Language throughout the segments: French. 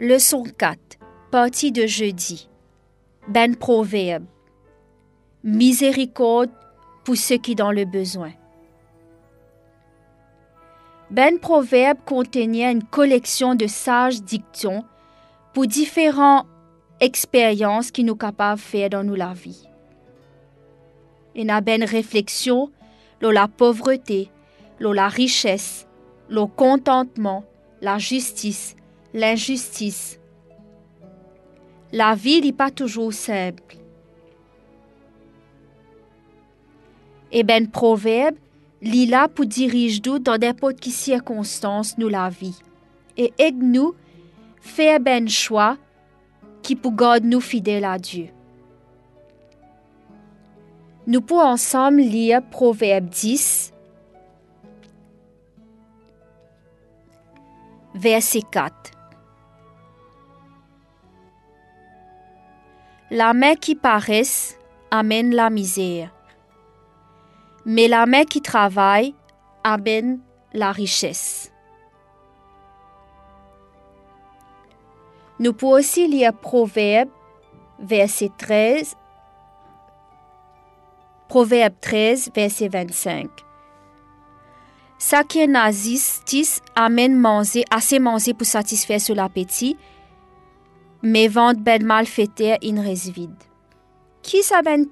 Leçon 4, partie de jeudi. Ben proverbe. Miséricorde pour ceux qui dans le besoin. Ben proverbe contenait une collection de sages dictons pour différentes expériences qui nous capables de faire dans nous la vie. Il y ben réflexion, la pauvreté, la richesse, le contentement, la justice, l'injustice. La vie n'est pas toujours simple. Et ben proverbe, lit là pour diriger nous dans n'importe quelle circonstance nous la vie. Et aide nous faire ben choix qui pour garder nous fidèles à Dieu. Nous pouvons ensemble lire Proverbe 10, verset 4. La main qui paresse amène la misère, mais la main qui travaille amène la richesse. Nous pouvons aussi lire Proverbe, verset 13, Proverbe 13, verset 25. Ça qui est nazistis amène manger, assez manger pour satisfaire son appétit, mais vente ben malfaiteur in res vide. Qui ben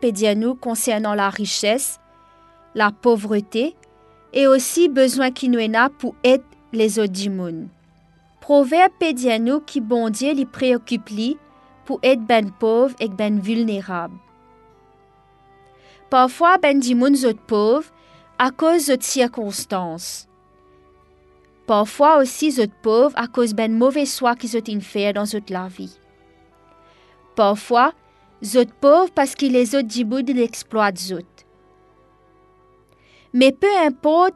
peut dire nous concernant la richesse, la pauvreté et aussi besoin qui nous a pour être les monde. Proverbe nous qui bon Dieu li préoccupe li pour être ben pauvre et ben vulnérable. Parfois ben du monde autres pauvres à cause de circonstances. Parfois aussi zot pauvres à cause ben mauvais choix qu'ils ont fait dans zot la vie. Parfois, zot pauvres parce qu'ils les autres du bout de. Mais peu importe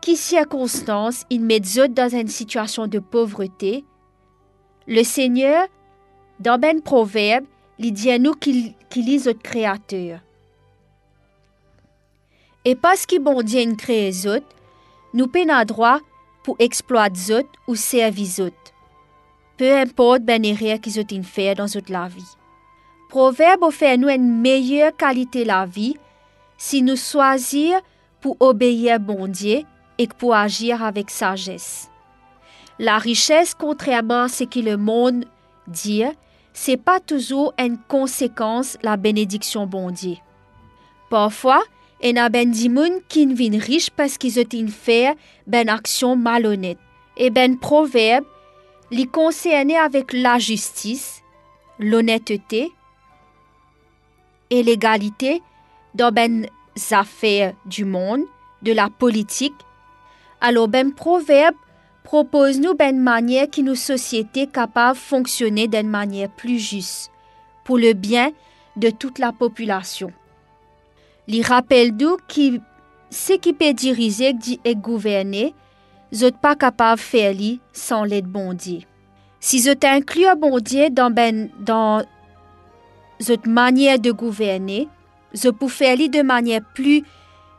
qui circonstances ils mettent dans une situation de pauvreté, le Seigneur, dans ben proverbe, il dit à nous qu'il qu est notre créateur. Et parce qu'il bon Dieu créé zot, nous prenons droit pour exploiter ou servir zot. Peu importe erreur qu'ils ont fait dans toute la vie. Proverbe offre nous une meilleure qualité de la vie si nous choisir pour obéir bon Dieu et pour agir avec sagesse. La richesse, contrairement à ce que le monde dit, c'est pas toujours une conséquence la bénédiction bon Dieu. Parfois, y a ben di moun qui vin riche parce qu'ils ont fait ben action malhonnête. Et ben proverbe, li concerné avec la justice, l'honnêteté et l'égalité dans ben affaires du monde, de la politique. Alors ben proverbe propose nous ben manière qui nous société capable de fonctionner d'une manière plus juste pour le bien de toute la population. Li rappelle nous que ce qui peut diriger et gouverner, vous pas capable de faire li sans l'aide bon Dieu. Si vous inclus bon Dieu dans ben votre manière de gouverner, vous pouvez faire li de manière plus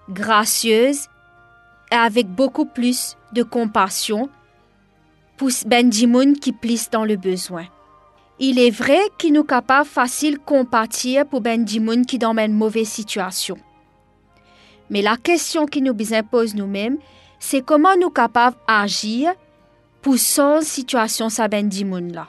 gracieuse et avec beaucoup plus de compassion pour ben di qui plisse dans le besoin. Il est vrai qu'il nous capable facile compatir pour ben di qui dans une mauvaise situation. Mais la question qui nous impose nous-mêmes, c'est comment nous capables d'agir pour son situation sa ben là.